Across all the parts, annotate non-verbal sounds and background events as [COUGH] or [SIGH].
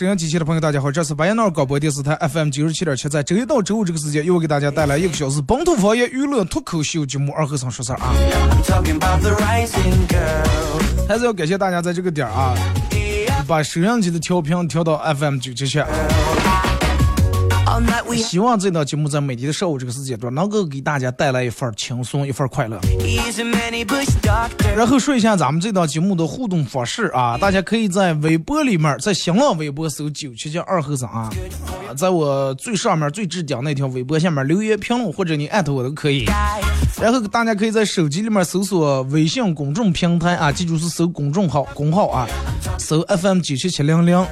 收音，机前的朋友，大家好，这是白彦淖尔广播电视台 FM 九十七点七，在周一到周五这个时间，又给大家带来一个小时本土方言娱乐脱口秀节目《二和尚说事儿》啊。还是要感谢大家在这个点儿啊，把收音机的调频调到 FM 九七七。希望这档节目在每天的上午这个时间段，能够给大家带来一份轻松，一份快乐。然后说一下咱们这档节目的互动方式啊，大家可以在微博里面，在新浪微博搜九七七二和尚啊，啊在我最上面最置顶那条微博下面留言评论，或者你艾特我都可以。然后大家可以在手机里面搜索微信公众平台啊，记住是搜公众号公号啊，搜 FM 九七七零零。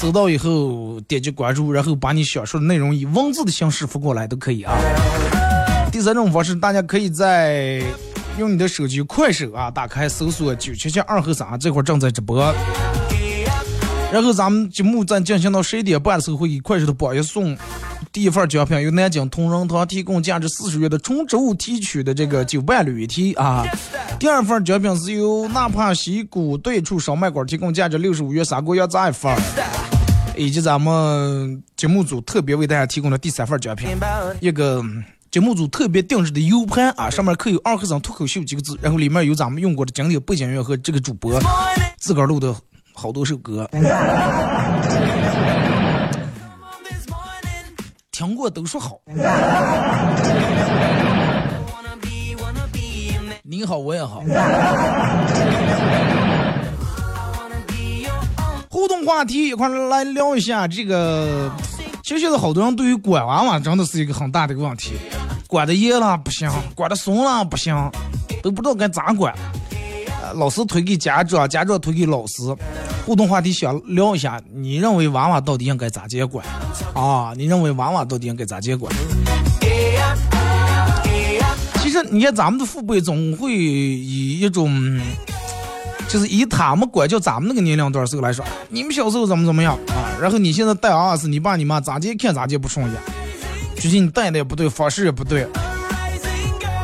收到以后点击关注，然后把你想说的内容以文字的形式发过来都可以啊。第三种方式，大家可以在用你的手机快手啊，打开搜索九七七二和尚，这会儿正在直播。然后咱们节目在进行到十一点半的时候，会给快手的榜一送第一份奖品，由南京同仁堂提供价值四十元的纯植物提取的这个九瓣铝提啊。第二份奖品是由纳帕西谷对处烧麦馆提供价值六十五元砂锅羊杂一份，以及咱们节目组特别为大家提供的第三份奖品。一个节目组特别定制的 U 盘啊，上面刻有“二和尚脱口秀”几个字，然后里面有咱们用过的经典背景乐和这个主播自个儿录的好多首歌，听过都说好。你好，我也好。话题一块来聊一下这个。其实现在好多人对于管娃娃真的是一个很大的一个问题，管的严了不行，管的松了不行，都不知道该咋管。呃老师推给家长，家长推给老师。互动话题想聊一下，你认为娃娃到底应该咋接管？啊，你认为娃娃到底应该咋接管？其实你看咱们的父辈总会以一种，就是以他们管教咱们那个年龄段时候来说，你们小时候怎么怎么样啊，然后你现在带娃娃是你爸你妈咋接看咋接不顺眼，就是你带的也不对，方式也不对，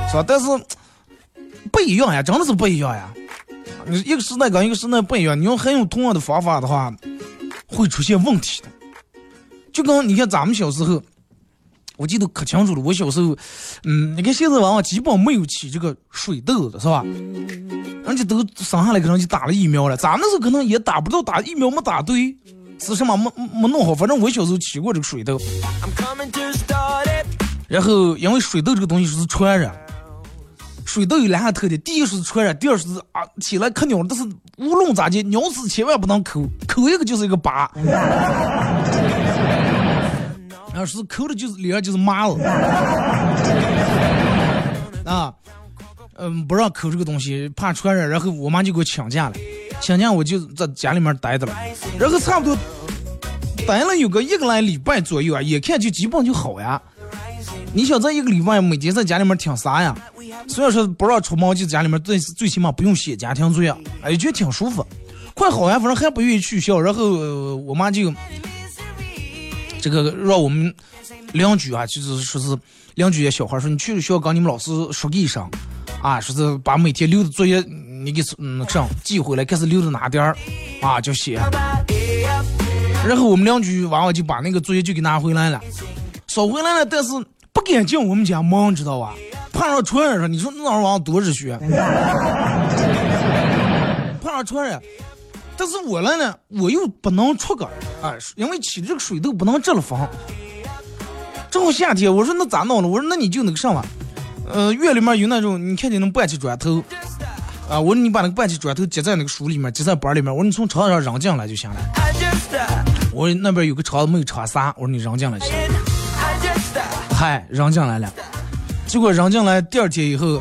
是吧？但是不一样呀，真的是不一样呀。你一个时代跟一个时代不一样，你用还用同样的方法的话，会出现问题的。就跟你看咱们小时候，我记得可清楚了。我小时候，嗯，你看现在娃娃基本没有起这个水痘的，是吧？人家都生下来可能就打了疫苗了，咱那时候可能也打不到，打疫苗没打对，是什么没没弄好。反正我小时候起过这个水痘，然后因为水痘这个东西是传染，水痘有两个特点，第一是传染，第二是啊起来可鸟，但是无论咋地，鸟死千万不能抠，抠一个就是一个疤。要是抠的就是脸上就是麻了，啊，嗯，不让抠这个东西，怕传染，然后我妈就给我请假了，请假我就在家里面待着了，然后差不多待了有个一个来礼拜左右啊，眼看就基本就好呀。你想在一个礼拜每天在家里面挺啥呀？虽然说不让出门，就家里面最最起码不用写家庭作业，哎，觉得挺舒服。快好呀，反正还不愿意去校，然后、我妈就这个让我们邻居啊，就是说是邻居的小孩说，你去了学校跟你们老师说一声，啊，说是把每天留的作业你给嗯上寄回来，看是留到哪点儿啊就写。然后我们邻居娃娃就把那个作业就给拿回来了，捎回来了，但是不敢进我们家门，知道吧？怕上传染上，你说那玩意儿多热血，怕上传染。但是我来呢，我又不能出个，啊，因为起这个水痘不能这了防。正好夏天，我说那咋弄了？我说那你就那个上吧，呃，院里面有那种，你看见那半起砖头，啊，我说你把那个半起砖头接在那个书里面，接在板里面，我说你从床上扔进来就行了。我说那边有个车子没有车撒，我说你扔进来行。嗨，扔进来了。结果扔进来第二天以后，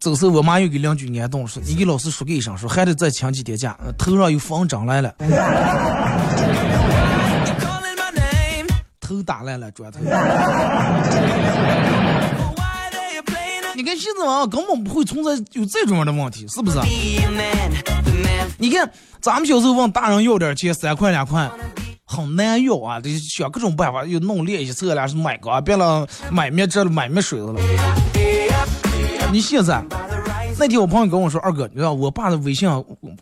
走时候我妈又给邻居撵动说：“你给老师说个一声，说还得再请几天假，头上有风长来了。”头打来了，砖头。你看现在啊，根本不会存在有这种样的问题，是不是？你看咱们小时候问大人要点钱，三块两块，很难要啊，得想各种办法，又弄练习册了，是买个，别了买面这了，买面水子了。你现在，那天我朋友跟我说，二哥，你知道我爸的微信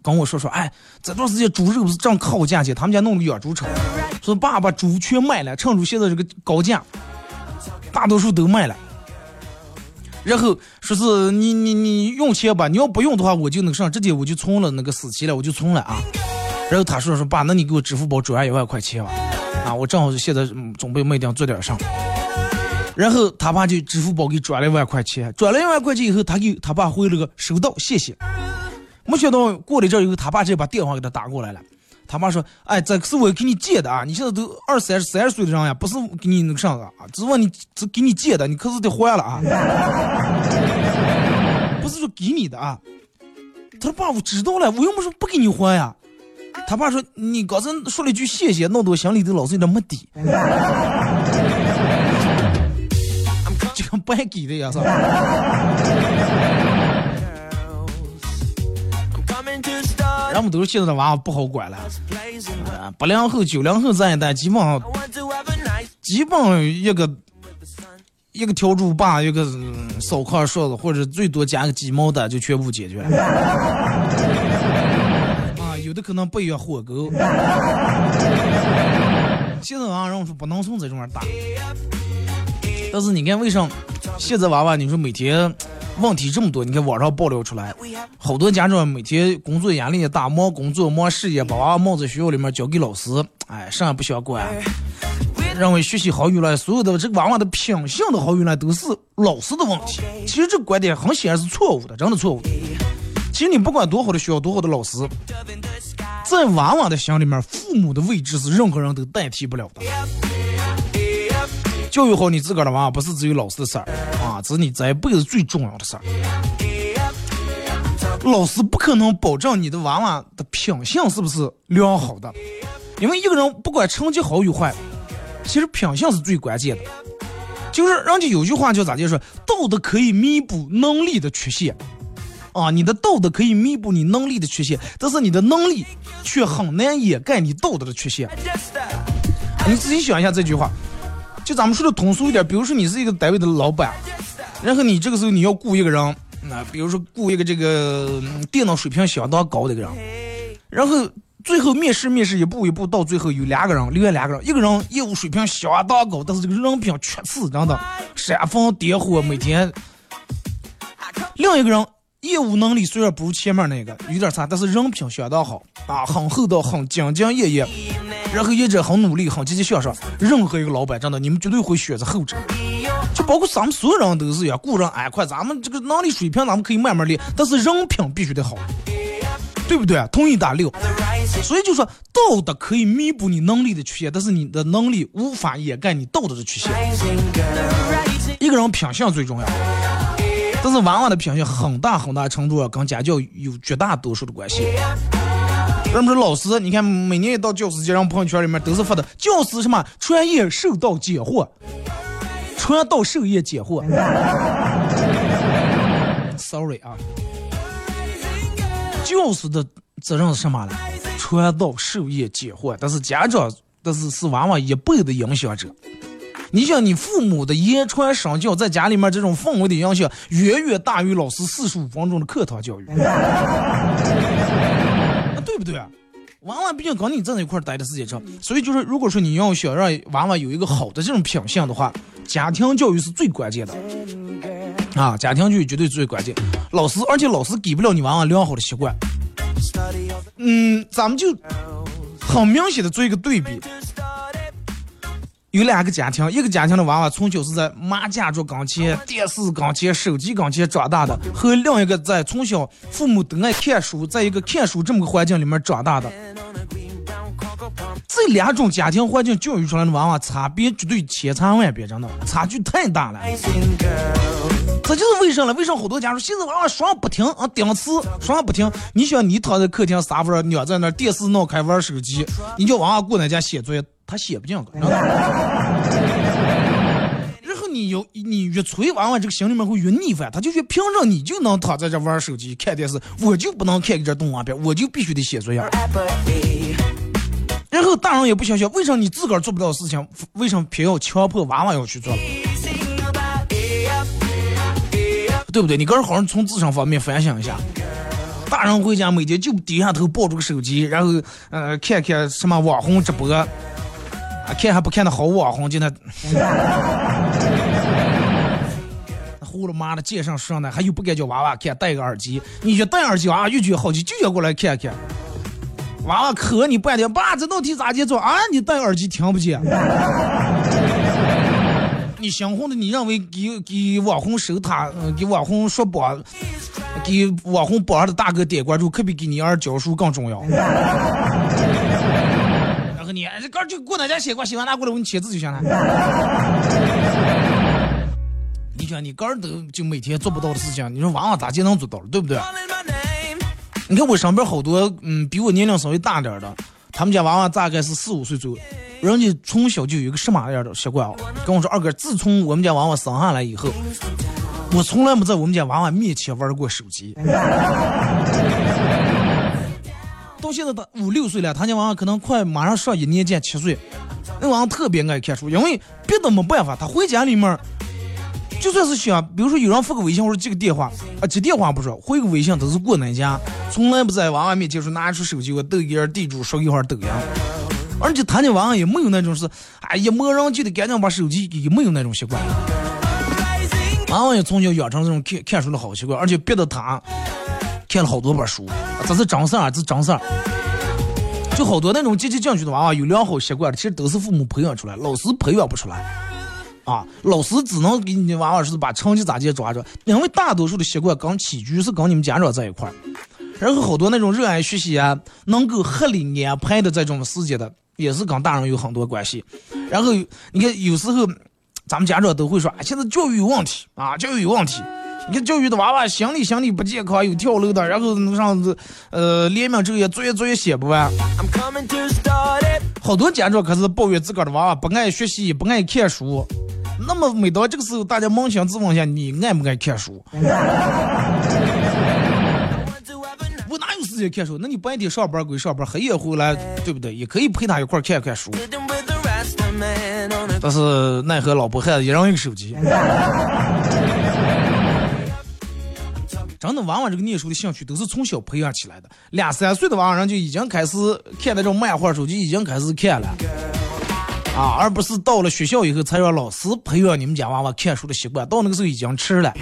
跟我说说，哎，这段时间猪肉不是正靠价钱，他们家弄个养猪场，说爸把猪全卖了，趁着现在这个高价，大多数都卖了。然后说是你你你用钱吧，你要不用的话，我就那个啥，直接我就存了那个死期了，我就存了啊。然后他说说爸，那你给我支付宝转一万块钱吧，啊，我正好现在准备卖掉做点啥。然后他爸就支付宝给转了一万块钱，转了一万块钱以后，他给他爸回了个收到，谢谢。没想到过了这以后，他爸直接把电话给他打过来了。他爸说：“哎，这是我给你借的啊，你现在都二三十、三十岁的人呀，不是给你那个啥的啊，只是问你只给你借的，你可是得还了啊，[LAUGHS] 不是说给你的啊。”他：“爸，我知道了，我又不是不给你还呀。”他爸说：“你刚才说了一句谢谢，弄得我心里头老是有点没底。”就跟白给的呀，是吧？人们都是现在的娃娃不好管了，八零后、九零后这一代基本上，基本一个一个笤帚把，一个扫炕勺子，或者最多加个鸡毛的，就全部解决了。啊，有的可能不约火锅。现在啊，人们说不能从这种玩打。但是你看，为啥现在娃娃你说每天？问题这么多，你看网上爆料出来，好多家长每天工作压力也大，忙工作忙事业，把娃娃放在学校里面交给老师，哎，啥也不想管，认为学习好与赖，所有的这个娃娃的品性的好与赖都是老师的问题。其实这个观点很显然是错误的，真的错误。其实你不管多好的学校，多好的老师，在娃娃的心里面，父母的位置是任何人都代替不了的。教育好你自个儿的娃，不是只有老师的事儿啊，这是你这一辈子最重要的事儿。老师不可能保证你的娃娃的品性是不是良好的，因为一个人不管成绩好与坏，其实品性是最关键的。就是人家有句话叫咋就说，道德可以弥补能力的缺陷啊，你的道德可以弥补你能力的缺陷，但是你的能力却很难掩盖你道德的缺陷。你仔细想一下这句话。就咱们说的通俗一点，比如说你是一个单位的老板，然后你这个时候你要雇一个人，那比如说雇一个这个电脑水平相当高的一个人，然后最后面试面试一步一步到最后有两个人，另外两个人，一个人业务水平相当高，但是这个人品缺次，真的煽风点火，每天；另一个人业务能力虽然不如前面那个有点差，但是人品相当好啊，很厚道，很兢兢业业。然后一直很努力，很积极向上。任何一个老板，真的，你们绝对会选择后者。就包括咱们所有人都是一样，雇人哎快，咱们这个能力水平咱们可以慢慢练，但是人品必须得好，对不对？同意打六。所以就说道德可以弥补你能力的缺陷，但是你的能力无法掩盖你道德的缺陷。一个人品相最重要，但是娃娃的品相很大很大程度跟家教有绝大多数的关系。人们说老师，你看每年一到教师节，让朋友圈里面都是发的教师什么传业授道解惑，传道授业解惑。Sorry 啊，教师的责任是什么呢？传道授业解惑。但是家长，但是是娃娃一辈的影响者。你想，你父母的言传身教，在家里面这种氛围的影响，远远大于老师四十五分钟的课堂教育。对不对？娃娃毕竟跟你在一块儿待的时间长，所以就是如果说你要想让娃娃有一个好的这种品性的话，家庭教育是最关键的。啊，家庭教育绝对最关键。老师，而且老师给不了你娃娃良好的习惯。嗯，咱们就很明显的做一个对比。有两个家庭，一个家庭的娃娃从小是在麻将桌钢琴、电视钢琴、手机钢琴长大的，和另一个在从小父母都爱看书，在一个看书这么个环境里面长大的，这两种家庭环境教育出来的娃娃差别绝对千差万别，真的差距太大了。这就是为什么？为什么好多家说现在娃娃说话不停啊，顶词说话不停？你想你躺在客厅沙发上，鸟在那电视闹开玩手机，你叫娃娃过来家写作业。他写不进去，[LAUGHS] 然后你有你越催娃娃，这个心里面会越逆反，他就觉得凭着你就能躺在这玩手机看电视，我就不能看这动画片，我就必须得写作业。然后大人也不想想，为什么你自个儿做不到的事情，为什么偏要强迫娃娃要去做？对不对？你个人好好从自身方面反省一下。大人回家每天就低下头抱着个手机，然后呃看看什么网红直播。啊，看还不看的好网红，就那，呼了妈的街上上的，还有不敢叫娃娃看，戴个耳机，你就戴耳机啊，越觉好奇，就要过来看看。娃娃磕你半天，爸这道题咋解做啊？你戴耳机听不见。你想红的，你认为给给网红收他，给网红说榜，给网红榜上的大哥点关注，可比给你儿教书更重要。你这哥就过哪家写过，写完拿过来我给你签字就行了。[LAUGHS] 你想你哥都就每天做不到的事情，你说娃娃咋就能做到了，对不对？你看我身边好多嗯比我年龄稍微大点的，他们家娃娃大概是四五岁左右，人家从小就有一个什么样的习惯啊？跟我说二哥，自从我们家娃娃生下来以后，我从来没在我们家娃娃面前玩过手机。[LAUGHS] 到现在他五六岁了，他家娃娃可能快马上上一年级七岁，那娃娃特别爱看书，因为别的没办法，他回家里面就算是想，比如说有人发个微信或者接个电话啊，接电话不说，回个微信都是过那家，从来不在娃娃面前说拿出手机我抖音、地主说一会儿抖音，而且他家娃娃也没有那种是，哎呀，没人就得赶紧把手机给，没有那种习惯，娃娃也从小养成这种看看书的好习惯，而且逼得他。看了好多本书，这是真事儿，这是真事儿。就好多那种积极进取的娃娃，有良好习惯的，其实都是父母培养出来，老师培养不出来。啊，老师只能给你娃娃是把成绩咋地抓着，因为大多数的习惯跟起居是跟你们家长在一块儿。然后好多那种热爱学习啊，能够合理安排的这种时间的，也是跟大人有很多关系。然后你看，有时候咱们家长都会说，现在教育有问题啊，教育有问题。你看教育的娃娃心理心理不健康，有跳楼的，然后那上子呃连名昼夜作业作业写不完。好多家长可是抱怨自个儿的娃娃不爱学习，不爱看书。那么每到这个时候，大家扪心自问一下，你爱不爱看书？我哪有时间看书？那你白天上班归上班，黑夜回来，对不对？也可以陪他一块看看书。但是奈何老婆孩子一人一个手机。真的，娃娃这个念书的兴趣都是从小培养起来的。两三岁的娃娃人就已经开始看那种漫画书，就已经开始看了啊，而不是到了学校以后才让老师培养你们家娃娃看书的习惯。到那个时候已经迟了。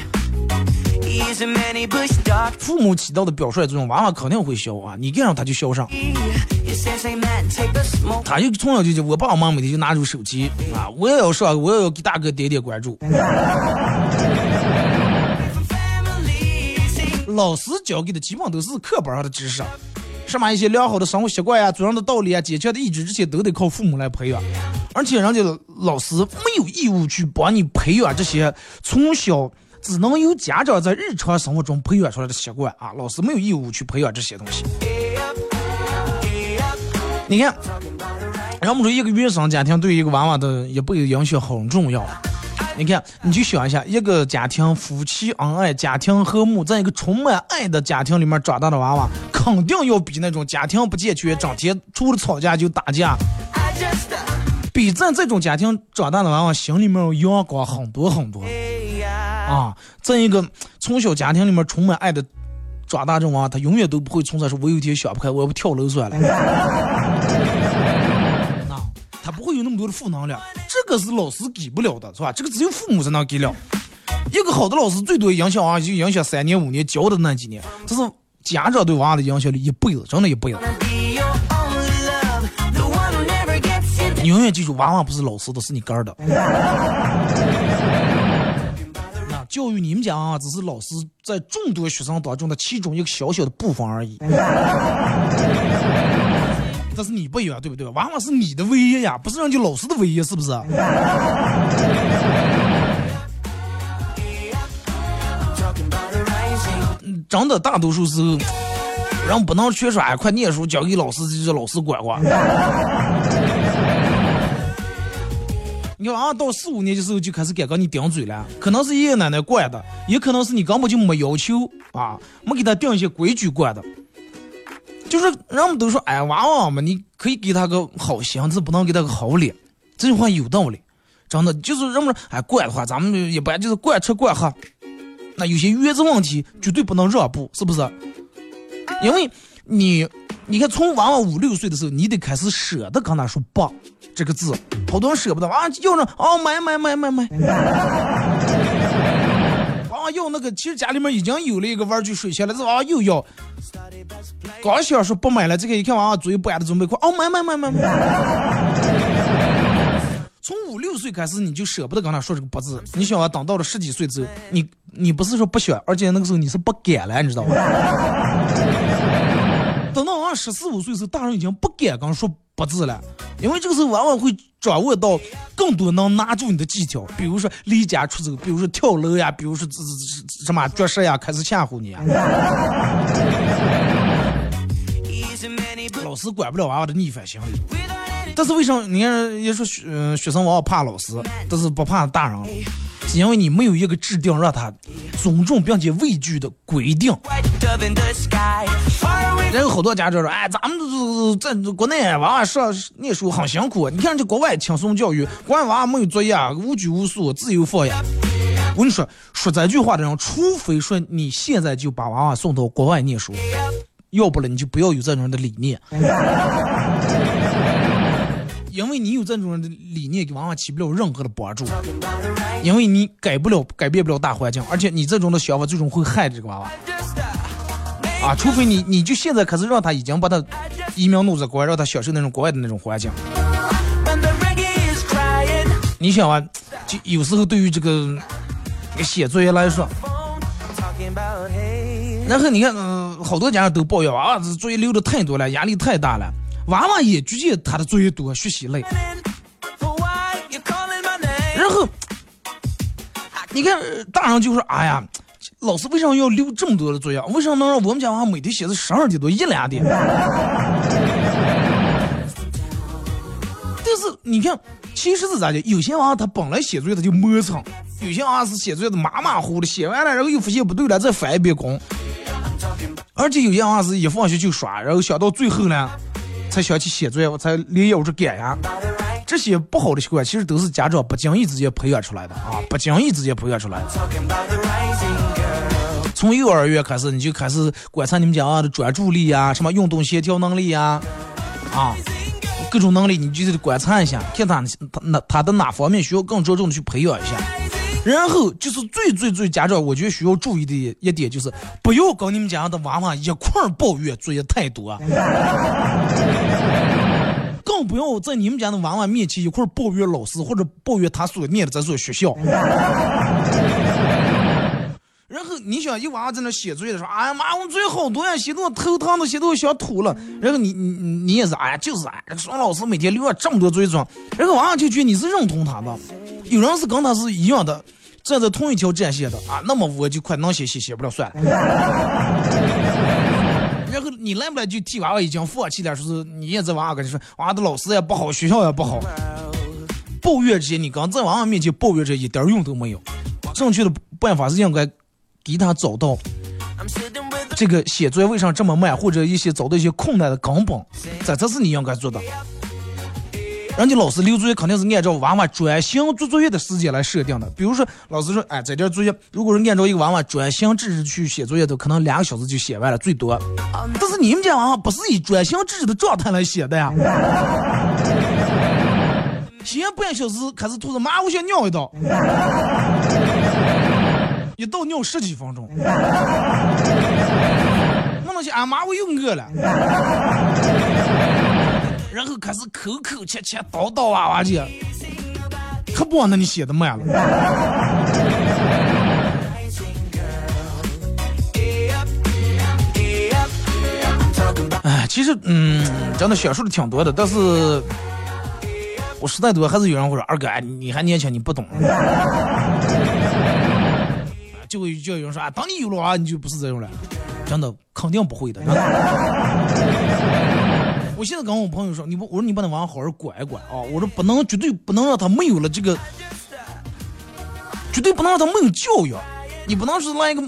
父母起到的表率作用，娃娃肯定会学啊，你干上他就学上。他就从小就就我爸我妈每天就拿出手机啊，我也要上，我也要给大哥点点关注。老师教给的基本都是课本上的知识，什么一些良好的生活习惯呀、做人的道理啊、坚强的意志，这些都得靠父母来培养。而且人家老师没有义务去帮你培养这些从小只能由家长在日常生活中培养出来的习惯啊，老师没有义务去培养这些东西。你看，人们说一个原生家庭对一个娃娃的也不影响很重要。你看，你就想一下，一个家庭夫妻恩爱、家庭和睦，在一个充满爱的家庭里面长大的娃娃，肯定要比那种家庭不健全、整天除了吵架就打架，比在这种家庭长大的娃娃心里面阳光很多很多。啊，在一个从小家庭里面充满爱的长大这娃他永远都不会存在说，我有一天想不开，我要不跳楼算了。他不会有那么多的负能量，这个是老师给不了的，是吧？这个只有父母才能给了。一个好的老师最多影响啊，就影响三年五年教的那几年，这是家长对娃的影响力一辈子，真的一辈子。你永远记住，娃娃不是老师的，是你干的。那教育你们家啊，只是老师在众多学生当中的其中一个小小的部分而已。这是你不一样，对不对？娃娃是你的唯一呀，不是人家老师的唯一，是不是？嗯真的，大多数时候，人不能缺少哎，快念书交给老师，就是老师管管。你看啊，到四五年级时候就开始敢跟你顶嘴了，可能是爷爷奶奶惯的，也可能是你根本就没要求啊，没给他定一些规矩惯的。就是人们都说，哎，娃娃嘛，你可以给他个好心，是不能给他个好脸。这句话有道理，真的就是人们说，哎，惯的话，咱们一般就是惯吃惯喝。那有些原则问题绝对不能让步，是不是？因为你，你看，从娃娃五六岁的时候，你得开始舍得跟他说“爸”这个字，好多人舍不得，娃娃要着哦，买买买买买。[LAUGHS] 娃娃要那个，其实家里面已经有了一个玩具水枪了，这娃娃又要。刚想说不买了，这个一看娃娃嘴板的准备快，哦，买买买买买。[LAUGHS] 从五六岁开始，你就舍不得跟他说这个“不”字。你想啊，等到了十几岁之后，你你不是说不想，而且那个时候你是不敢了，你知道吗？[LAUGHS] 等到娃十四五岁时候，大人已经不敢跟说“不”字了，因为这个时候往往会掌握到更多能拿住你的技巧，比如说离家出走，比如说跳楼呀，比如说这这什么绝食呀，开始吓唬你。老师管不了娃娃的逆反心理。但是为什么你看也说学学生往往怕老师，但是不怕大人，是因为你没有一个制定让他尊重并且畏惧的规定。然后好多家长说，哎，咱们在国内娃娃上念书很辛苦，你看这国外轻松教育，国外娃娃没有作业，无拘无束，自由放养。我跟你说，说这句话的人，除非说你现在就把娃娃送到国外念书，要不然你就不要有这种的理念。因为你有这种的理念，往往起不了任何的帮助。因为你改不了、改变不了大环境，而且你这种的想法最终会害这个娃娃。啊，除非你，你就现在开始让他已经把他移民弄在国外，让他享受那种国外的那种环境。你想啊，就有时候对于这个写作业来说，然后你看，嗯，好多家长都抱怨娃娃，这作业留的太多了，压力太大了。娃娃也觉得他的作业多，学习累。然后，你看大人就说：“哎呀，老师为什么要留这么多的作业？为什么能让我们家娃每天写到十二点多、一两点？” [LAUGHS] 但是你看，其实是咋的？有些娃他本来写作业他就磨蹭，有些娃是写作业的马马虎虎的，写完了然后又发现不对了，再翻一遍工。而且有些娃是一放学就耍，然后想到最后呢。才想起写作业，我才连腰着赶呀。这些不好的习惯，其实都是家长不经意之间培养出来的啊，不经意之间培养出来的。从幼儿园开始，你就开始观察你们家娃的专注力呀，什么运动协调能力呀，啊，各种能力，你就得观察一下，看他他那他的哪方面需要更着重的去培养一下。然后就是最最最家长，我觉得需要注意的一点就是，不要跟你们家的娃娃一块抱怨作业太多，[LAUGHS] 更不要在你们家的娃娃面前一块抱怨老师或者抱怨他所念的这所学校。然后你想，一娃娃在那写作业的时候，哎呀妈，我作业好多呀，写的我头疼的，写的我想吐了。然后你你你也是，哎呀，就是哎，这个双老师每天留了这么多作业装，然后娃娃就觉得你是认同他的。有人是跟他是一样的，站在同一条战线的啊，那么我就快能写写写不了算了。[LAUGHS] 然后你来不来就替娃娃已经放弃了，说是你也在娃娃跟你说，娃娃的老师也不好，学校也不好，抱怨这些，你刚在娃娃面前抱怨这一点用都没有。正确的办法是应该。给他找到这个写作业为啥这么慢，或者一些找到一些困难的根本，这才是你应该做的。人家老师留作业肯定是按照娃娃专心做作业的时间来设定的。比如说，老师说，哎，在这作业，如果是按照一个娃娃专心致志去写作业的，可能两个小时就写完了，最多。但是你们家娃娃不是以专心致志的状态来写的呀。[LAUGHS] 写半小时，开始吐着妈，我想尿一道，一倒尿十几分钟。[LAUGHS] 弄到起俺妈，我又饿了。然后开始口口切切叨叨哇哇的，可不，那你写的慢了。哎，其实，嗯，真的选数的挺多的，但是我实在多，还是有人会说二哥，你还年轻，你不懂。就会就有人说啊，当你有了娃，你就不是这种了，真的肯定不会的。[LAUGHS] 我现在跟我朋友说，你不，我说你把那娃好好管一管啊！我说不能，绝对不能让他没有了这个，绝对不能让他没有教育。你不能是来一个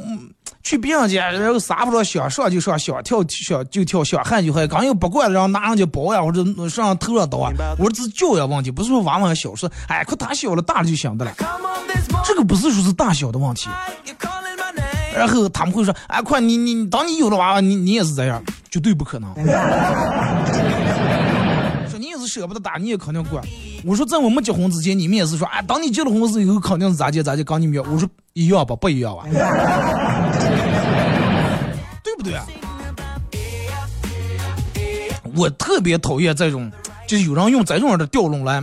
去别人家，然后啥不着想上就上，想跳想就跳，想喊就喊，刚又不管了，然后拿上去包呀，或者上头上刀啊。我说这教育问题，不是说娃娃小，是哎，可大小了，大了就行的了。这个不是说是大小的问题。然后他们会说，哎，快你你当你有了娃娃，你你也是这样。绝对不可能。[LAUGHS] 说你也是舍不得打，你也肯定管。我说在我们结婚之前，你们也是说，啊，当你结了婚以后，肯定是咋结咋结，跟你们。我说一样吧，不一样吧？对不对啊？我特别讨厌这种，就是有人用这种的调论来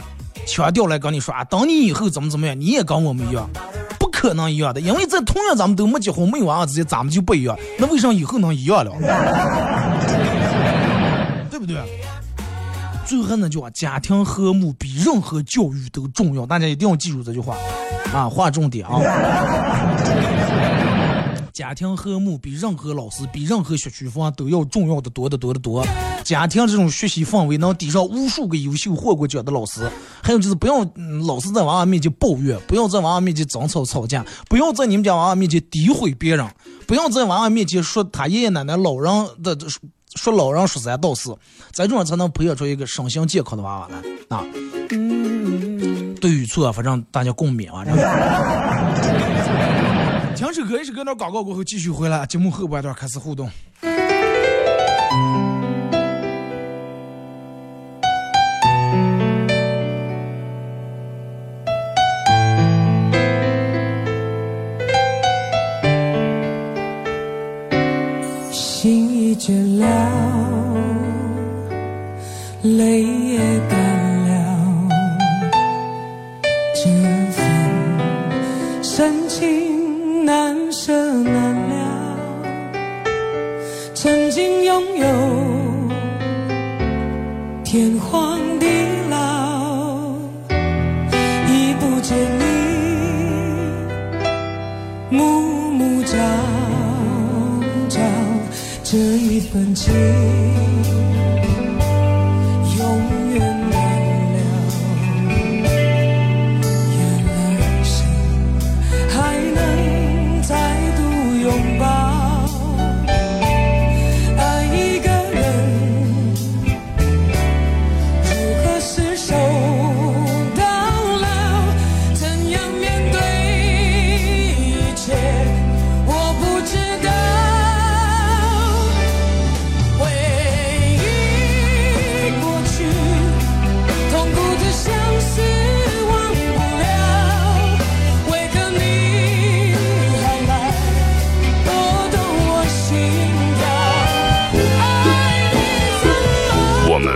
强调来跟你说啊，等你以后怎么怎么样，你也跟我们一样，不可能一样的，因为在同样咱们都没结婚没娃娃之间，咱们就不一样，那为啥以后能一样了？对不对，最后那句话，家庭和睦比任何教育都重要，大家一定要记住这句话啊，划重点啊！家庭和睦比任何老师、比任何学区房都要重要的多得多得多。家庭这种学习氛围能抵上无数个优秀获过奖的老师。还有就是不要老是在娃娃面前抱怨，不要在娃娃面前争吵吵架，不要在你们家娃娃面前诋毁别人，不要在娃娃面前说他爷爷奶奶老人的。说老人说三道四，这种才能培养出一个身心健康的娃娃来啊！对与错，反正大家共勉啊！停首歌，一首歌，那广告过后继续回来，节目后半段开始互动。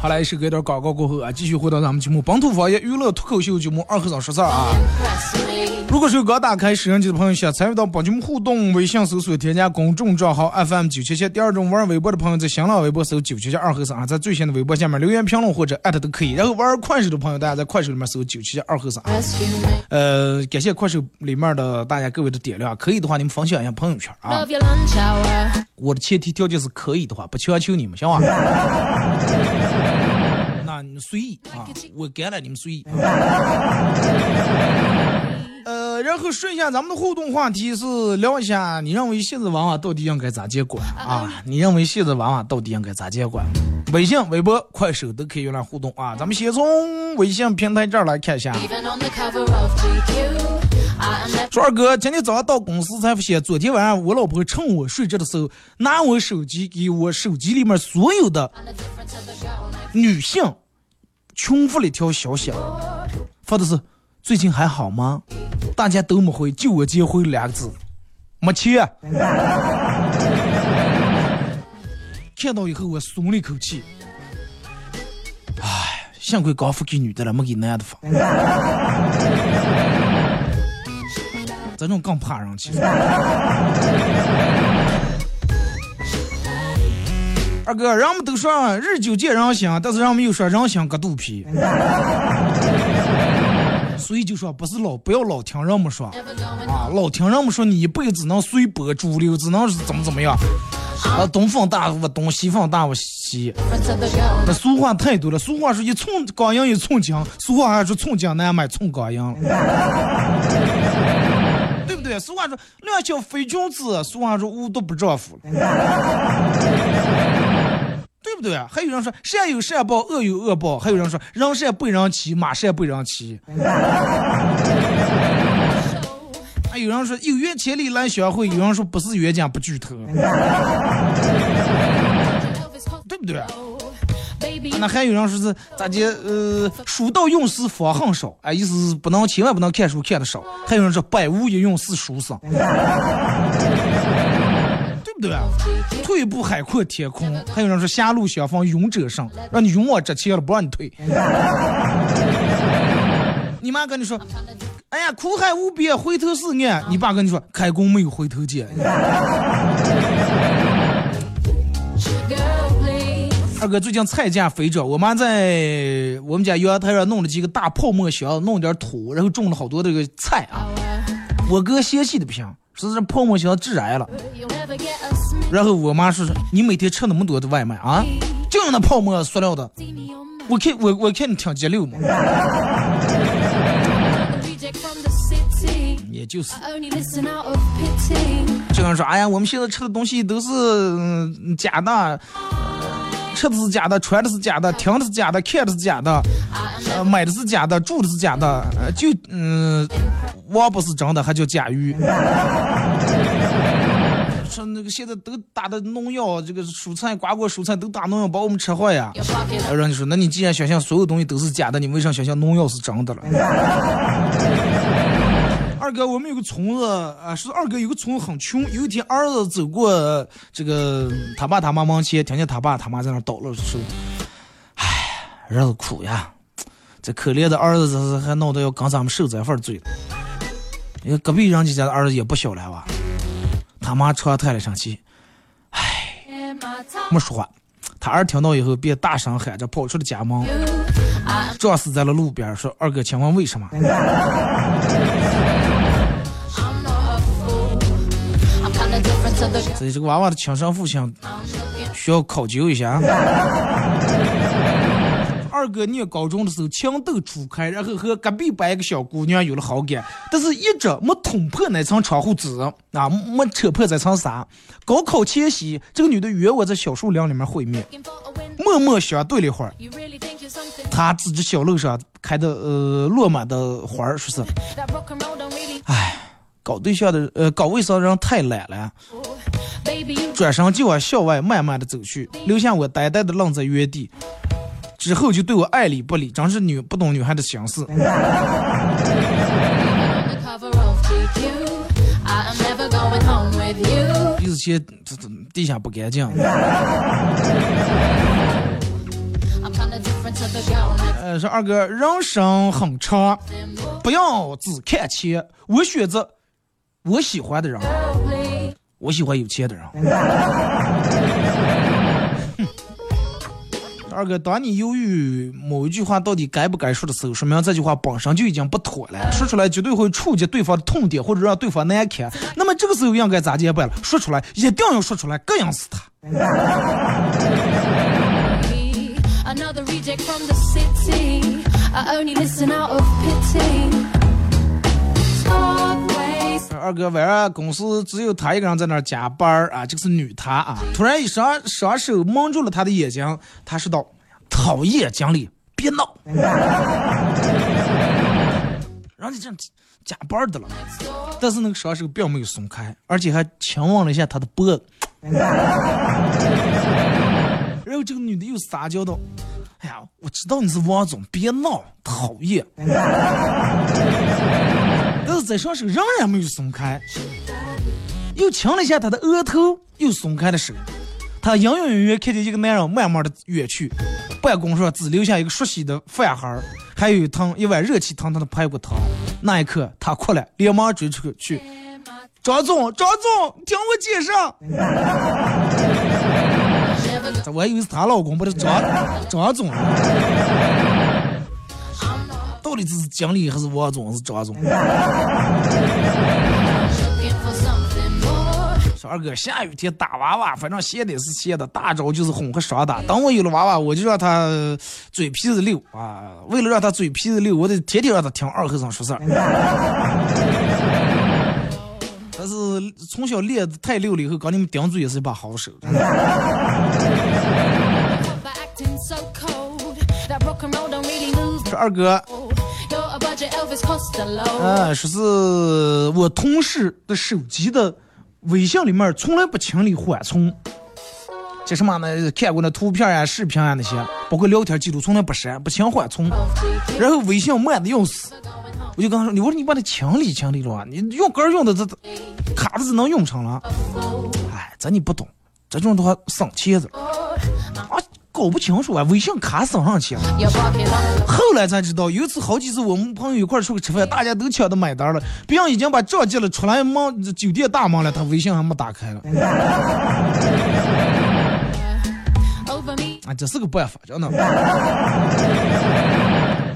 好来，是隔段广告过后啊，继续回到咱们节目《本土方言娱乐脱口秀节目二和尚说事儿》啊。如果是刚打开摄像机的朋友，想参与到本节目互动，微信搜索添加公众账号 FM 九七七。第二种玩微博的朋友，在新浪微博搜九七七二和尚啊，在最新的微博下面留言评论或者艾特都可以。然后玩快手的朋友，大家在快手里面搜九七七二和尚。呃，感谢快手里面的大家各位的点亮，可以的话你们分享一下朋友圈啊。我的前提条件是可以的话，不强求你们，行吧？那你们随意啊，我干了，你们随意。[LAUGHS] 呃，然后说一下咱们的互动话题是聊一下，你认为现在娃娃到底应该咋接管啊？你认为现在娃娃到底应该咋接管？微信、微博、快手都可以用来互动啊。咱们先从微信平台这儿来看一下。Even on the cover of GQ. 说二哥，今天早上到公司才发现，昨天晚上我老婆趁我睡着的时候，拿我手机给我手机里面所有的女性群发了一条消息，发的是最近还好吗？大家都没回，就我结婚两个字，没钱。看到以后我松了一口气，唉，幸亏刚发给女的了，没给男的发。这种更怕人去。[LAUGHS] 二哥，人们都说日久见人心，但是人们又说人心隔肚皮，[LAUGHS] 所以就说不是老不要老听人们说啊，老听人们说你一辈子能随波逐流，只能是怎么怎么样，啊，东风大我东，西风大我西。那俗话太多了，俗话说一寸钢银一寸金，俗话还说寸金难买寸钢银了，俗话说两小非君子，俗话说无毒不丈夫了，[LAUGHS] 对不对？还有人说善有善报，恶有恶报，还有人说人善被人欺，马善被人骑，[LAUGHS] 还有人说有缘千里来相会，有人说不是冤家不聚头，[LAUGHS] 对不对？那还有人说是咋的？呃，书到用时方恨少，哎，意思是不能千万不能看书看的少。还有人说百无一用是书生，对不对啊？退一步海阔天空。还有人说狭路相逢勇者胜，让你勇往直前了，不让你退。[LAUGHS] 你妈跟你说，哎呀，苦海无边，回头是岸。你爸跟你说，开弓没有回头箭。[LAUGHS] 哥最近菜价飞涨，我妈在我们家阳台上弄了几个大泡沫箱，弄点土，然后种了好多这个菜啊。我哥嫌弃的不行，说这泡沫箱致癌了。然后我妈说：“你每天吃那么多的外卖啊，就用那泡沫塑料的。我看我我看你挺节流嘛. [LAUGHS] 也就是。个人说：哎呀，我们现在吃的东西都是、嗯假的、呃吃的是假的，穿的是假的，听的是假的，看的是假的，呃，买的是假的，住的是假的，呃，就嗯，我不是真的，还叫假鱼。[LAUGHS] 说那个现在都打的农药，这个蔬菜瓜果蔬菜都打农药，把我们吃坏呀。然后人家说，那你既然想象所有东西都是假的，你为啥想象农药是真的了？二哥，我们有个村子啊，是二哥有个村子很穷。有一天，儿子走过这个他爸他妈门前，听见他爸他妈在那叨唠说：“哎，日子苦呀，[TSK] 这可怜的儿子这是还闹得要跟咱们受这份罪了。因为隔壁人家的儿子也不小了吧？他妈长叹了一声气，哎没说话。他儿听到以后，便大声喊着跑出了家门，撞死在了路边，说：“二哥，请问为什么？”所以这个娃娃的亲生父亲需要考究一下。[LAUGHS] 二哥念高中的时候情窦初开，然后和隔壁班一个小姑娘有了好感，但是一直没捅破那层窗户纸啊，没扯破这层纱。高考前夕，这个女的约我在小树林里面会面，默默相对了一会儿，她指着小路上开的呃落满的花儿，说是，哎搞对象的呃，搞卫生的人太懒了，转身就往校外慢慢的走去，留下我呆呆的愣在原地，之后就对我爱理不理，真是女不懂女孩的心思。鼻子前这这地下不干净。呃，说二哥，人生很长，不要只看钱，我选择。我喜欢的人，Oh. 我喜欢有钱的人。[LAUGHS] 二哥，当你犹豫某一句话到底该不该说的时候，说明这句话本身就已经不妥了，说出来绝对会触及对方的痛点，或者让对方难堪。那么这个时候应该咋接办了？说出来，一定要说出来，膈应死他。二哥，晚上公司只有他一个人在那儿加班儿啊，这个是女他啊。突然一双双手蒙住了他的眼睛，他说道：“讨厌，经理，别闹。”人家这样加班的了，但是那个双手并没有松开，而且还亲吻了一下他的脖子。[LAUGHS] 然后这个女的又撒娇道：“哎呀，我知道你是王总，别闹，讨厌。” [LAUGHS] 但是在双手仍然没有松开，又亲了一下他的额头，又松开了手。他隐隐约约看见一个男人慢慢的远去，办公上只留下一个熟悉的饭盒，还有一汤一碗热气腾腾的排骨汤。那一刻，他哭了，连忙追出去：“张总，张总，听我解释。[LAUGHS] ”我以为是她老公，不是张张总。到底这是经理还是王总还是张总.说二哥，下雨天打娃娃，反正闲的是闲的，大招就是哄和耍打。等我有了娃娃，我就让他嘴皮子溜啊！为了让他嘴皮子溜，我得天天让他听二和尚说事儿。但是从小练的太溜了以后，跟你们顶嘴也是一把好手。说二哥，You're a budget Elvis Costello. 啊，说是我同事的手机的微信里面从来不清理缓冲。这什么呢？看过那图片啊、视频啊那些，包括聊天记录从来不删，不清缓冲。然后微信慢的要死，我就跟他说：“你我说你把它清理清理了，你用根儿用的这卡的只能用上了。”哎，这你不懂，这种的话省钱子，搞不清楚啊，微信卡升上去了。后来才知道，有一次好几次我们朋友一块儿出去吃饭，大家都抢着买单了，别人已经把账结了，出来忙酒店大忙了，他微信还没打开了。[LAUGHS] 啊，这是个办法，真的。[LAUGHS]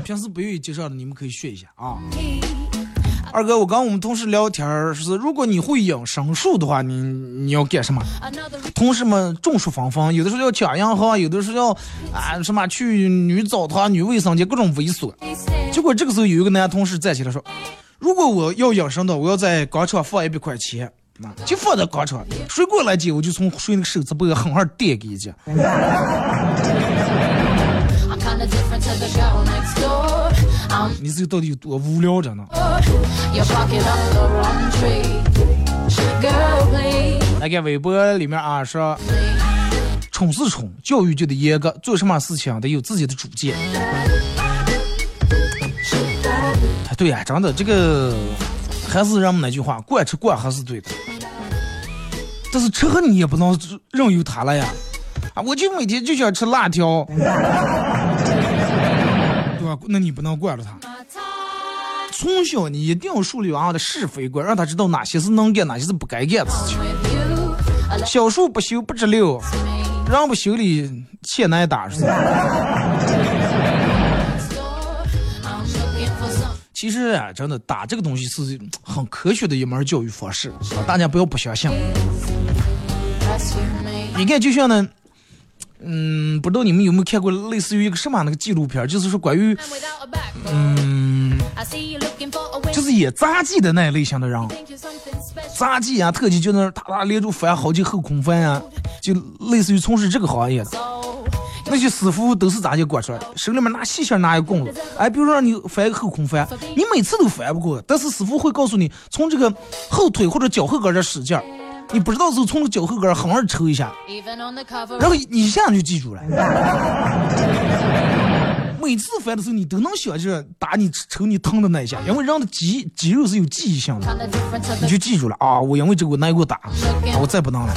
平时不愿意介绍的，你们可以学一下啊。二哥，我跟我们同事聊天儿，是如果你会养生术的话，你你要干什么？同事们众说纷纷，有的时候要抢银行，有的时候要啊什么去女澡堂、女卫生间，各种猥琐。结果这个时候有一个男同事站起来说：“如果我要养生的，我要在广场放一百块钱，啊，就放在广场，谁过来接我就从谁那个手指背狠狠电给一记。你这到底有多无聊着呢.来看微博里面啊说，宠是宠，教育就得严格，做什么事情得有自己的主见。哎，对呀、真的这个还是人们那句话，惯吃惯喝是对的。但是吃喝你也不能任由他了呀！啊，我就每天就想吃辣条，那你不能惯着他。从小你一定要树立娃娃的是非观，让他知道哪些是能干，哪些是不该干的事情。小树不修不直溜，人不修理钱难打是吧？其实啊，真的打这个东西是很科学的一门教育方式啊，大家不要不相信。你看，就像呢，嗯，不知道你们有没有看过类似于一个什么那个纪录片，就是说关于.嗯.就是演杂技的那一类型的人.杂技啊、特技就那儿哒哒连着翻好几后空翻啊，就类似于从事这个行业的。那些师傅都是咋就管出来的？手里面拿细线，拿一棍子，哎，比如说让你翻一个后空翻，你每次都翻不过，但是师傅会告诉你，从这个后腿或者脚后跟这使劲儿，你不知道时候从脚后跟狠狠抽一下，然后你一下就记住了。每次翻的时候，你都能想起来打你抽你疼的那一下，因为人的肌肌肉是有记忆性的，你就记住了啊！我因为这个我难过打，我再不能了。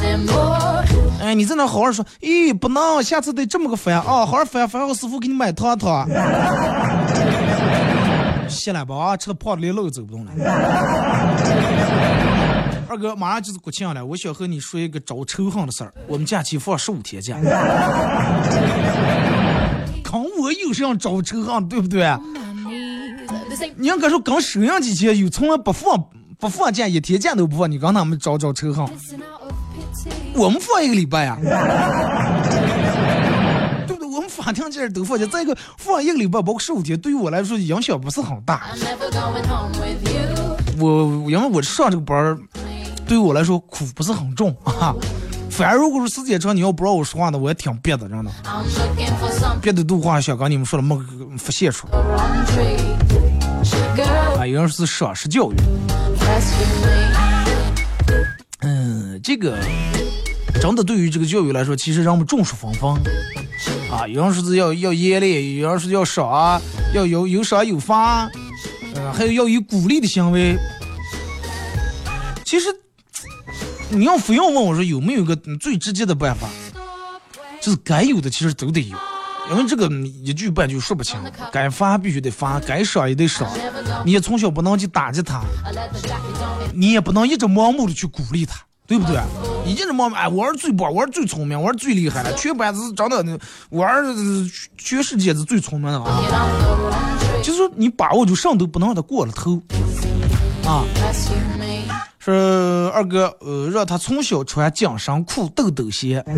哎，你在那好好说，咦，不能，下次得这么个翻啊！好好翻，翻好师傅给你买汤汤。[LAUGHS] 谢了吧啊，吃的胖的连路都走不动了。哥，马上就是国庆了，我想和你说一个招仇恨的事儿。我们假期放十五天假。[LAUGHS] 跟我有什么招仇恨，对不对？你应该说跟收音机前有从来不放不放假，一天假都不放，你跟他们招招仇恨。我们放一个礼拜呀，[LAUGHS] 对不对？我们法庭这都放假，再一个放一个礼拜，包括十五天，对于我来说影响不是很大。我因为我上这个班儿，对于我来说苦不是很重啊。反而如果是时间长，你要不让我说话呢，我也挺憋的，真的。憋的都话想跟你们说了，没发泄出。啊，有人是赏识教育。嗯，这个真的对于这个教育来说，其实人们众说纷纭。啊，有人说是要要严厉，有人说要赏，要有有赏有罚，嗯，还有要有鼓励的行为。其实。你要非要问我说有没有个最直接的办法，就是该有的其实都得有，因为这个一句半句说不清。该罚必须得罚，该赏也得赏。你也从小不能去打击他，你也不能一直盲目的去鼓励他，对不对？一直盲目，哎，我儿最棒，我儿最聪明，我儿最厉害了，全班是长的，我儿子全世界是最聪明的啊。就是说你把握住上都不能让他过了头，啊。说二哥，呃，让他从小穿紧身裤、豆豆鞋，[LAUGHS]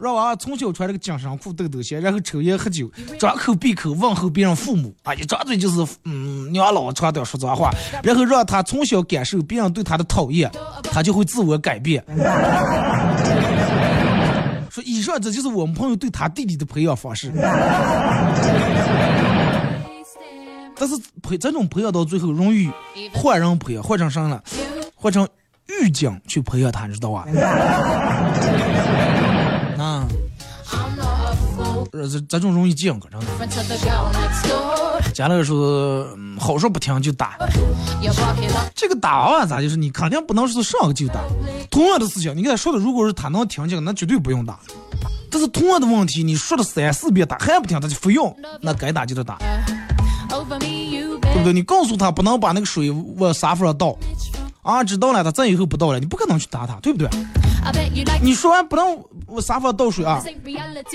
让娃娃从小穿这个紧身裤、豆豆鞋，然后抽烟喝酒，张口闭口问候别人父母，啊，一张嘴就是嗯娘老长点说脏话，然后让他从小感受别人对他的讨厌，他就会自我改变。[LAUGHS] 说以上这就是我们朋友对他弟弟的培养方式。但是培这种培养到最后容易换人培养，换成啥了？换成狱警去培养他，你知道吧？[LAUGHS] 啊，这这种容易进个真的。家里说好说不听就打，这个打啊咋就是你肯定不能说上个就打。同样的事情，你给他说的，如果是他能听进，那绝对不用打。但是同样的问题，你说了三四遍他还不听，他就非用，那该打就得打。对不对？你告诉他不能把那个水往沙发上倒，啊，知道了，他再以后不倒了，你不可能去打他，对不对？你说完不能往沙发倒水啊，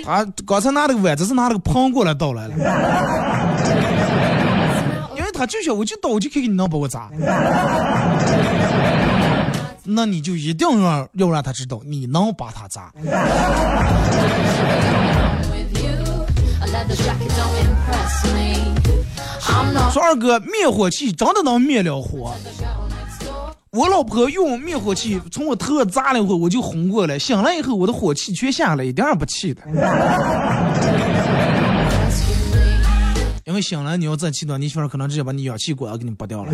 啊，刚才拿那个碗，只是拿那个盆过来倒来了，[LAUGHS] 因为他就想我就倒，我就看看你能把我砸，那你就一定要要让他知道你能把他砸。说二哥，灭火器真的能灭了火？我老婆用灭火器从我头上砸了一会，我就红过来。醒来以后，我的火气全下来，一点也不气的。因为醒了，你要再气的话，你媳妇可能直接把你氧气管给你拔掉了。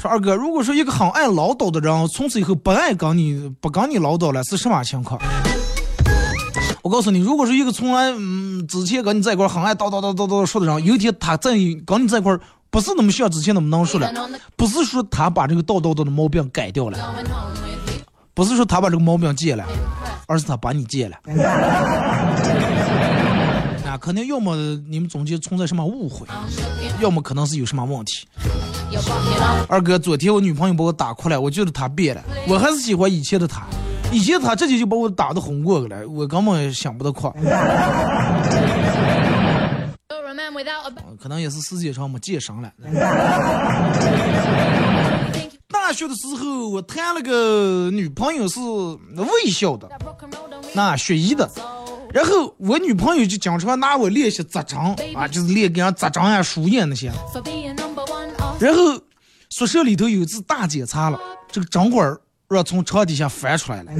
说二哥，如果说一个很爱唠叨的人，从此以后不爱跟你不跟你唠叨了，是什么情况？我告诉你，如果是一个从来嗯之前跟你在一块很爱叨叨叨叨叨说的人，有一天他在跟你在一块不是那么像之前那么能说了，[LAUGHS] 不是说他把这个叨叨叨的毛病改掉了，不是说他把这个毛病戒了，而是他把你戒了。[LAUGHS] 啊，肯定要么你们中间存在什么误会，要么可能是有什么问题。二哥，昨天我女朋友把我打哭了，我觉得她变了，我还是喜欢以前的她。以前他直接就把我打的红过去了，我根本想不到夸。可能也是时间长没健身了。大学的时候，我谈了个女朋友是卫校的，那学医的。然后我女朋友就经常拿我练习扎针啊，就是练给人扎针呀、输液那些。然后宿舍里头有一次大检查了，这个针管儿让从床底下翻出来了，[LAUGHS]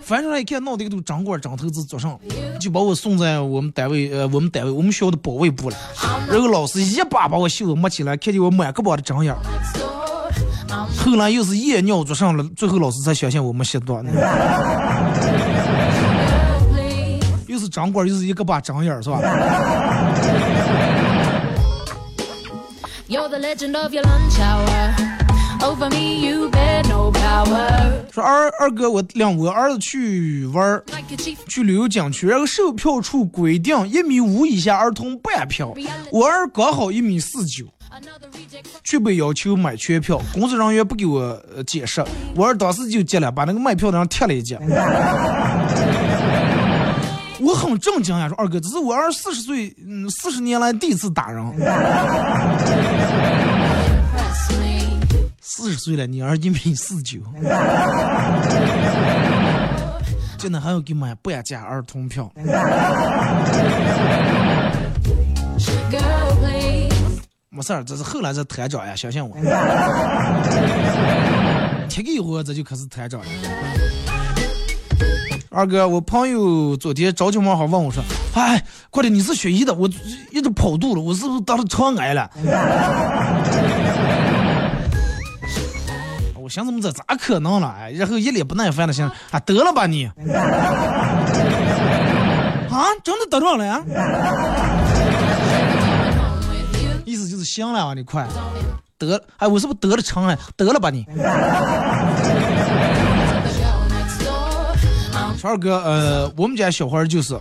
翻出来一看，脑袋都掌管长头子坐上，就把我送在我们单位呃我们单位我们学校的保卫部了。然后老师一把把我袖子摸起来，看见我满胳膊的掌眼。后来又是夜尿做上了，最后老师才相信我没吸毒呢。[LAUGHS] 又是掌管，又是一个把掌眼，是吧？Over me, you bear no power. 说二二哥，我领我儿子去玩儿.去旅游景区，然后售票处规定一米五以下儿童半票，我儿刚好一米四九，却被要求买全票，工作人员不给我呃解释，我儿当时就急了，把那个卖票的人踢了一脚。[LAUGHS] 我很震惊呀，说二哥，这是我儿四十岁，嗯，四十年来第一次打人。四十岁了，你儿一米四九，[LAUGHS] 真的还要给买半价儿童票。没事儿，这是后来才团长呀，相信我。踢个以后，这就开始团长了。二哥，我朋友昨天着急忙慌问我说：“哎，快点，你是学医的，我一直跑肚了，我是不是得了肠癌了？”我寻思，么这咋可能了？哎，然后一脸不耐烦的想：“啊，得了吧你！”啊，真的得着了呀？意思就是行了啊，你快得，哎，我是不是得了肠癌？得了吧你？二哥，呃，我们家小孩就是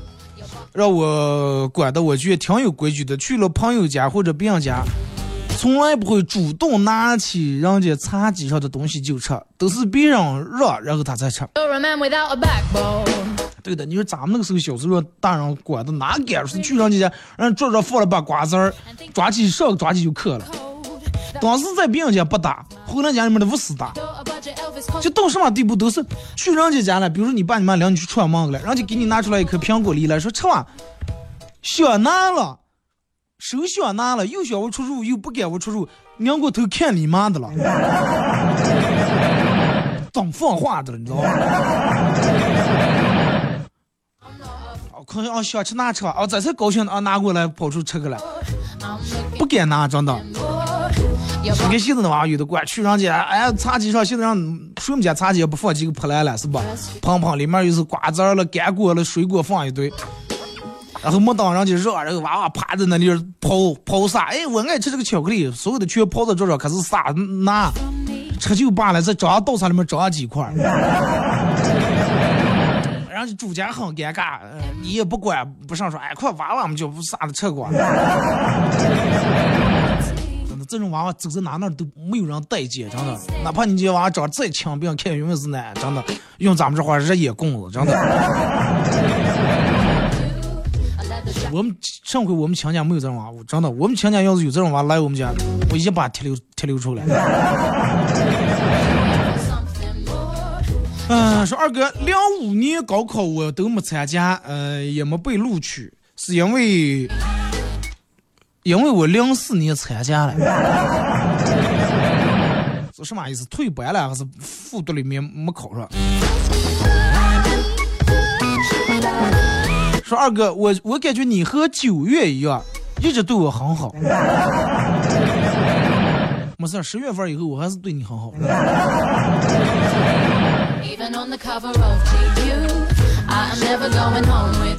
让我管的，我觉得挺有规矩的。去了朋友家或者别人家，从来不会主动拿起人家茶几上的东西就吃，都是别人让，然后他才吃。对的，你说咱们那个时候小时候，大人管的哪敢说去人家家，人桌上放了把瓜子儿，抓起上抓起就嗑了。当时在别人家不打，回人家里面的不死打。就到什么地步都是去人家家了，比如说你爸你妈领你去串门去了，人家给你拿出来一颗苹果梨来说吃吧，想拿了，手想拿了，又想我出肉，又不给我出肉，拧过头看你妈的了，[LAUGHS] 当放话的了，你知道吧？[LAUGHS] 哦，可能啊，想吃那吃吧，哦，这才高兴啊，拿过来跑出吃去了，不敢拿，真的。你看现在的娃有的管去人家，哎，茶几上现在让谁们家茶几也不放几个破烂了，是吧？盆盆里面又是瓜子了、干果了、水果放一堆，然后没当人家热，然后娃娃趴在那里刨刨撒，哎，我爱吃这个巧克力，所有的全刨到桌上开始撒拿，吃就罢了，再找上稻草里面找上几块儿。[LAUGHS] 然后主家很尴尬，你也不管不上说，哎，快娃娃们就不撒的吃过。真的，这种娃娃走在哪哪都没有人待见，真的。哪怕你这娃娃长得再强，别人看永远是那，真的。用咱们这话，热眼供子，真的。我们上回我们亲家没有这种娃娃，真的。我们亲家要是有这种娃来我们家，我一把踢溜踢溜出来。嗯、[LAUGHS] 说二哥，零五年高考我都没参加，呃，也没被录取，是因为因为我零四年参加了。[LAUGHS] 这什么意思？退班了还是复读里面没考上？说二哥，我我感觉你和九月一样，一直对我很好。没事儿，十月份以后我还是对你很好。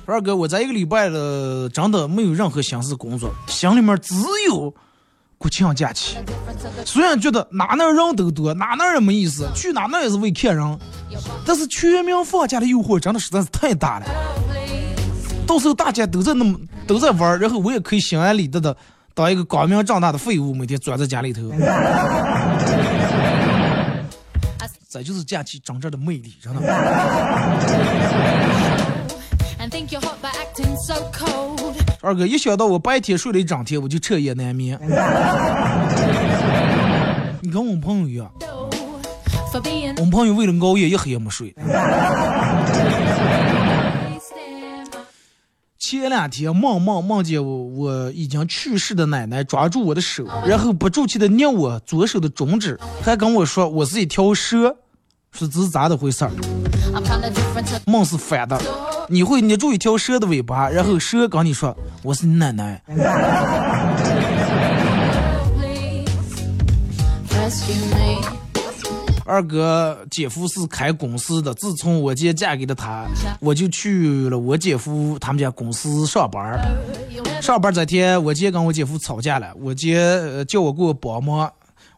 二哥，我在一个礼拜了，真的没有任何心思工作，心里面只有国庆假期。虽然觉得哪哪人都多，哪哪也没意思，去哪哪也是为看人，但是全民放假的诱惑真的实在是太大了。到时候大家都在那么都在玩，然后我也可以心安理得的当一个光明正大的废物，每天钻在家里头。[LAUGHS] 这就是假期真正的魅力，真的。二哥，一想到我白天睡了一整天，我就彻夜难眠。[LAUGHS] 你跟我们朋友一样我们朋友为了熬夜一黑也没睡。前两天梦梦梦见我我已经去世的奶奶抓住我的手，然后不住气的捏我左手的中指，还跟我说我是一条蛇，说这是咋的回事儿？梦是反的，你会捏住一条蛇的尾巴，然后蛇跟你说我是你奶奶。二哥姐夫是开公司的，自从我姐嫁给了他，我就去了我姐夫他们家公司上班。上班这天，我姐跟我姐夫吵架了，我姐叫我给我帮忙，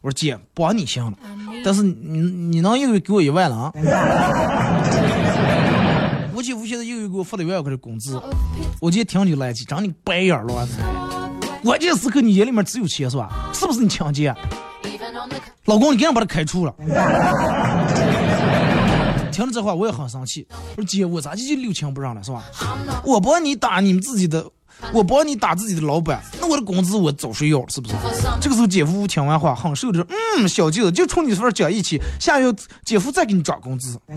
我说姐帮你行了，但是你你能一个月给我一万了？[LAUGHS] 我姐夫现在一个月给我发了一万块的工资，我姐听就来气，长你白眼了！关键时刻你眼里面只有钱是吧？是不是你抢劫？老公，你赶紧把他开除了。[LAUGHS] 听了这话，我也很生气。我说姐，我咋就就留情不让了，是吧？我帮你打你们自己的，我帮你打自己的老板，那我的工资我找谁要？是不是？这个时候，姐夫听完话，很受的说：“嗯，小舅子，就冲你这份讲义气，下月姐夫再给你涨工资，[LAUGHS] 给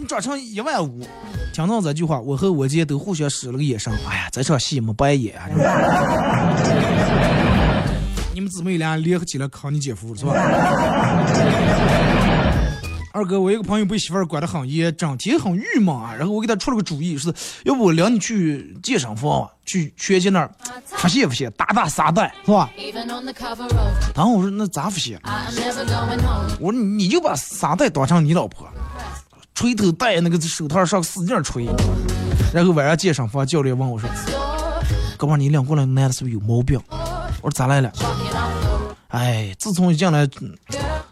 你涨成一万五。”听到这句话，我和我姐都互相使了个眼神。哎呀，这场戏没白演啊！姊妹俩联合起来坑你姐夫是吧？二哥，我一个朋友被媳妇儿管得很严，整天很郁闷啊。然后我给他出了个主意，是要不我领你去健身房，去学姐那儿发泄发泄，打打沙袋，是吧？然后我说那咋发泄？我说你就把沙袋当成你老婆，锤头戴那个手套上使劲锤。然后晚上健身房教练问我说：“哥们，你领过来男的是不是有毛病？”我说咋来了？哎，自从一进来，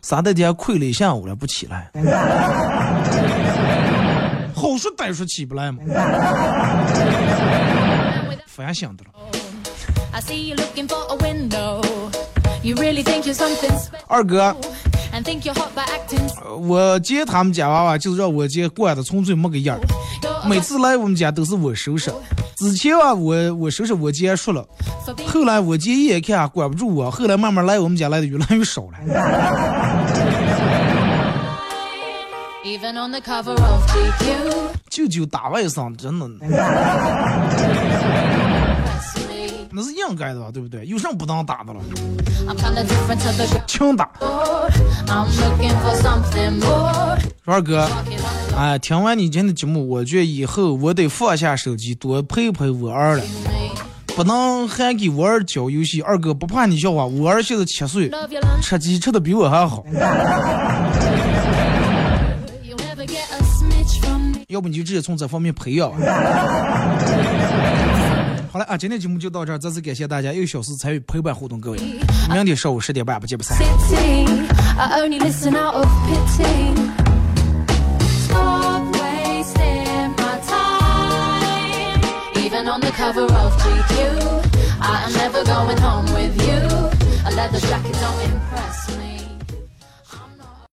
啥在底下跪了一下午了，不起来。[LAUGHS] 好说歹说起不来嘛。[LAUGHS] 反省的了。二哥，我接他们家娃娃就是让我接惯的纯粹没个样儿，每次来我们家都是我收拾。之前啊，我我收拾我姐说了，后来我姐一眼看管不住我，后来慢慢来我们家来的越来越少了。舅舅打外甥真的，那是应该的吧，对不对？有什么不能打的了？轻打。二哥，哎，听完你今天的节目，我觉得以后我得放下手机，多陪陪我儿了。不能还给我儿教游戏。二哥不怕你笑话，我儿现在七岁，吃鸡吃的比我还好。要不你就直接从这方面培养。好了啊，今天节目就到这儿，再次感谢大家一个小时参与陪伴互动，各位，明天上午十点半不见不散。on the cover of GQ. I am never going home with you. A leather jacket don't impress me.